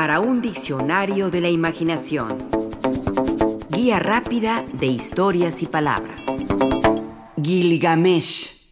para un diccionario de la imaginación. Guía rápida de historias y palabras. Gilgamesh.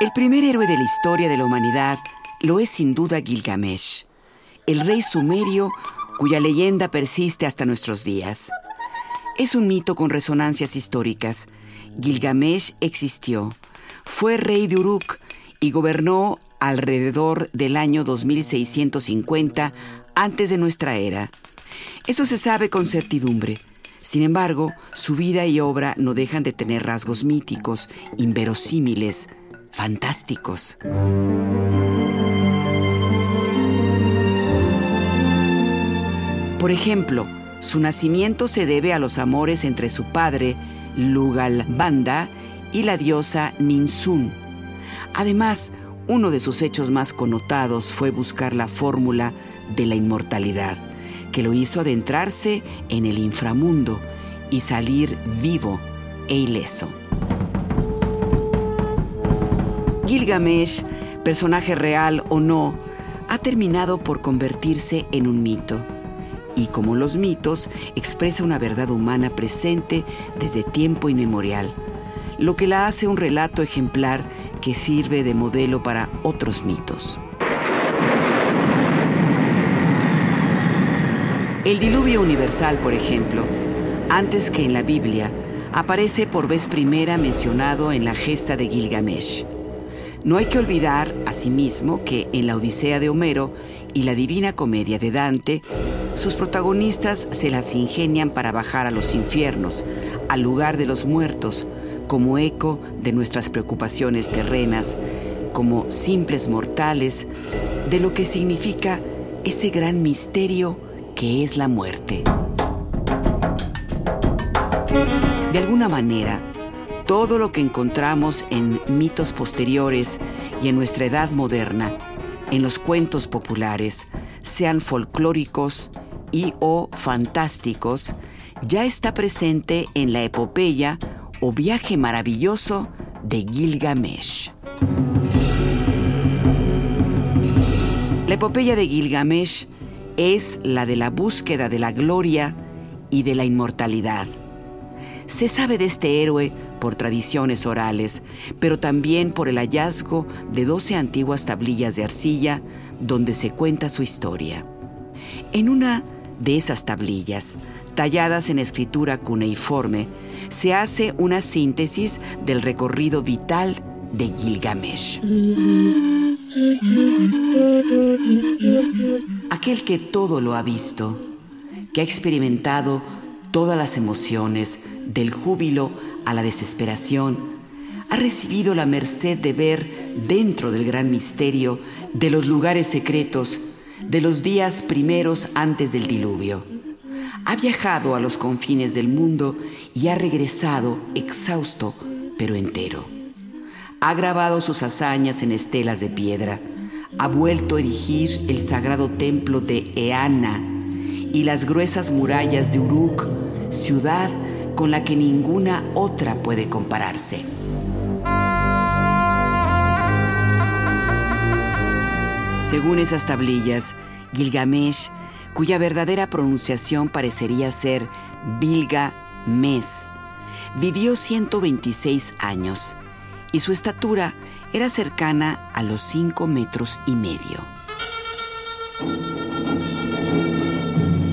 El primer héroe de la historia de la humanidad lo es sin duda Gilgamesh, el rey sumerio cuya leyenda persiste hasta nuestros días. Es un mito con resonancias históricas. Gilgamesh existió, fue rey de Uruk y gobernó alrededor del año 2650 antes de nuestra era. Eso se sabe con certidumbre. Sin embargo, su vida y obra no dejan de tener rasgos míticos, inverosímiles, fantásticos. Por ejemplo, su nacimiento se debe a los amores entre su padre, Lugalbanda, y la diosa Ninsun. Además, uno de sus hechos más connotados fue buscar la fórmula de la inmortalidad, que lo hizo adentrarse en el inframundo y salir vivo e ileso. Gilgamesh, personaje real o no, ha terminado por convertirse en un mito y como los mitos expresa una verdad humana presente desde tiempo inmemorial, lo que la hace un relato ejemplar que sirve de modelo para otros mitos. El diluvio universal, por ejemplo, antes que en la Biblia, aparece por vez primera mencionado en la gesta de Gilgamesh. No hay que olvidar, asimismo, que en la Odisea de Homero y la Divina Comedia de Dante, sus protagonistas se las ingenian para bajar a los infiernos, al lugar de los muertos, como eco de nuestras preocupaciones terrenas, como simples mortales, de lo que significa ese gran misterio que es la muerte. De alguna manera, todo lo que encontramos en mitos posteriores y en nuestra edad moderna en los cuentos populares, sean folclóricos y o fantásticos, ya está presente en la epopeya o viaje maravilloso de Gilgamesh. La epopeya de Gilgamesh es la de la búsqueda de la gloria y de la inmortalidad. Se sabe de este héroe por tradiciones orales, pero también por el hallazgo de 12 antiguas tablillas de arcilla donde se cuenta su historia. En una de esas tablillas, talladas en escritura cuneiforme, se hace una síntesis del recorrido vital de Gilgamesh. Aquel que todo lo ha visto, que ha experimentado todas las emociones, del júbilo a la desesperación, ha recibido la merced de ver dentro del gran misterio de los lugares secretos, de los días primeros antes del diluvio. Ha viajado a los confines del mundo y ha regresado exhausto pero entero. Ha grabado sus hazañas en estelas de piedra, ha vuelto a erigir el sagrado templo de Eana y las gruesas murallas de Uruk, ciudad con la que ninguna otra puede compararse. Según esas tablillas, Gilgamesh, cuya verdadera pronunciación parecería ser Bilga-Mes, vivió 126 años y su estatura era cercana a los 5 metros y medio.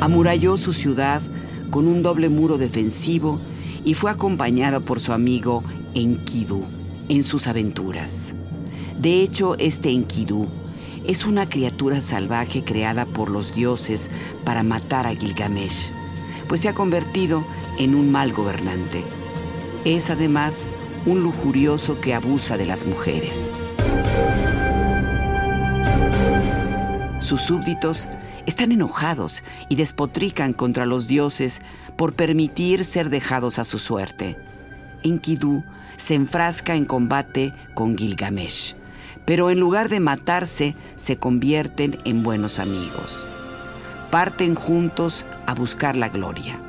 Amuralló su ciudad con un doble muro defensivo y fue acompañado por su amigo Enkidu en sus aventuras. De hecho, este Enkidu es una criatura salvaje creada por los dioses para matar a Gilgamesh, pues se ha convertido en un mal gobernante. Es además un lujurioso que abusa de las mujeres. Sus súbditos están enojados y despotrican contra los dioses por permitir ser dejados a su suerte. Enkidu se enfrasca en combate con Gilgamesh, pero en lugar de matarse se convierten en buenos amigos. Parten juntos a buscar la gloria.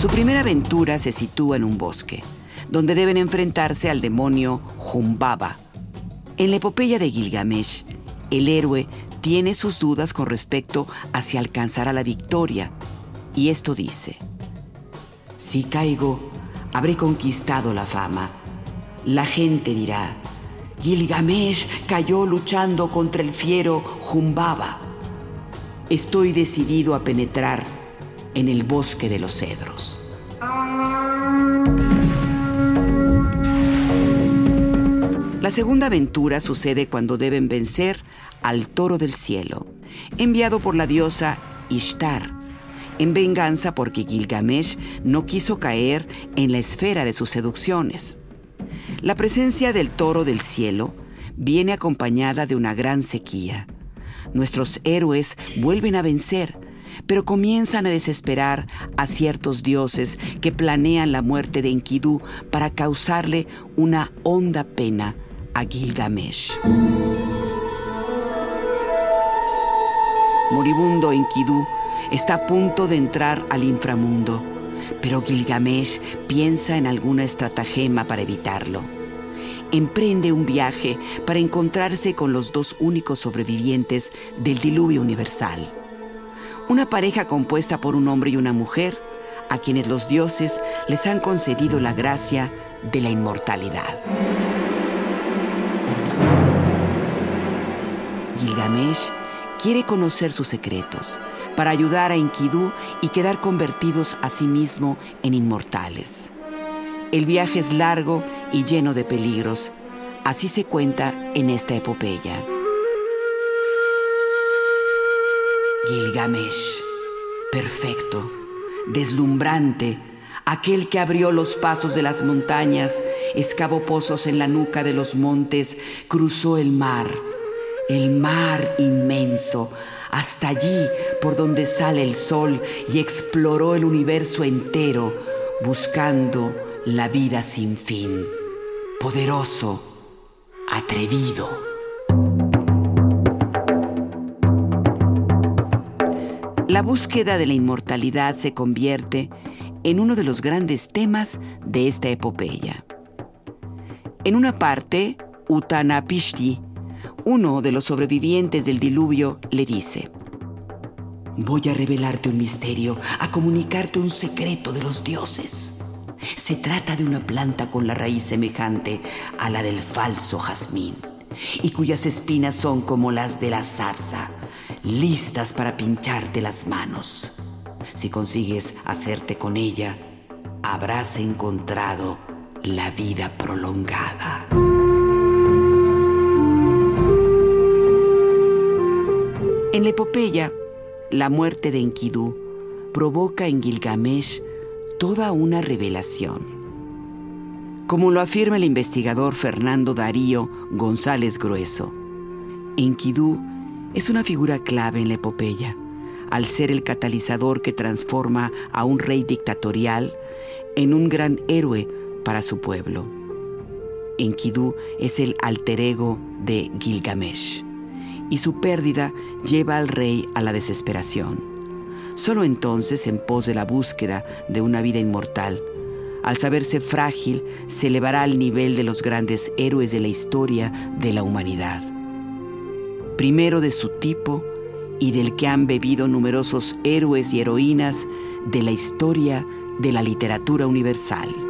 Su primera aventura se sitúa en un bosque, donde deben enfrentarse al demonio Jumbaba. En la epopeya de Gilgamesh, el héroe tiene sus dudas con respecto a si alcanzará la victoria, y esto dice, Si caigo, habré conquistado la fama. La gente dirá, Gilgamesh cayó luchando contra el fiero Jumbaba. Estoy decidido a penetrar en el bosque de los cedros. La segunda aventura sucede cuando deben vencer al toro del cielo, enviado por la diosa Ishtar, en venganza porque Gilgamesh no quiso caer en la esfera de sus seducciones. La presencia del toro del cielo viene acompañada de una gran sequía. Nuestros héroes vuelven a vencer, pero comienzan a desesperar a ciertos dioses que planean la muerte de Enkidu para causarle una honda pena a Gilgamesh. Moribundo Enkidu está a punto de entrar al inframundo, pero Gilgamesh piensa en alguna estratagema para evitarlo. Emprende un viaje para encontrarse con los dos únicos sobrevivientes del diluvio universal. Una pareja compuesta por un hombre y una mujer, a quienes los dioses les han concedido la gracia de la inmortalidad. Gilgamesh quiere conocer sus secretos para ayudar a Enkidu y quedar convertidos a sí mismo en inmortales. El viaje es largo y lleno de peligros. Así se cuenta en esta epopeya. Gilgamesh, perfecto, deslumbrante, aquel que abrió los pasos de las montañas, excavó pozos en la nuca de los montes, cruzó el mar el mar inmenso, hasta allí por donde sale el sol y exploró el universo entero, buscando la vida sin fin. Poderoso, atrevido. La búsqueda de la inmortalidad se convierte en uno de los grandes temas de esta epopeya. En una parte, Utanapishti uno de los sobrevivientes del diluvio le dice, Voy a revelarte un misterio, a comunicarte un secreto de los dioses. Se trata de una planta con la raíz semejante a la del falso jazmín y cuyas espinas son como las de la zarza, listas para pincharte las manos. Si consigues hacerte con ella, habrás encontrado la vida prolongada. En la epopeya, la muerte de Enkidu provoca en Gilgamesh toda una revelación. Como lo afirma el investigador Fernando Darío González Grueso, Enkidu es una figura clave en la epopeya, al ser el catalizador que transforma a un rey dictatorial en un gran héroe para su pueblo. Enkidu es el alter ego de Gilgamesh y su pérdida lleva al rey a la desesperación. Solo entonces, en pos de la búsqueda de una vida inmortal, al saberse frágil, se elevará al nivel de los grandes héroes de la historia de la humanidad. Primero de su tipo y del que han bebido numerosos héroes y heroínas de la historia de la literatura universal.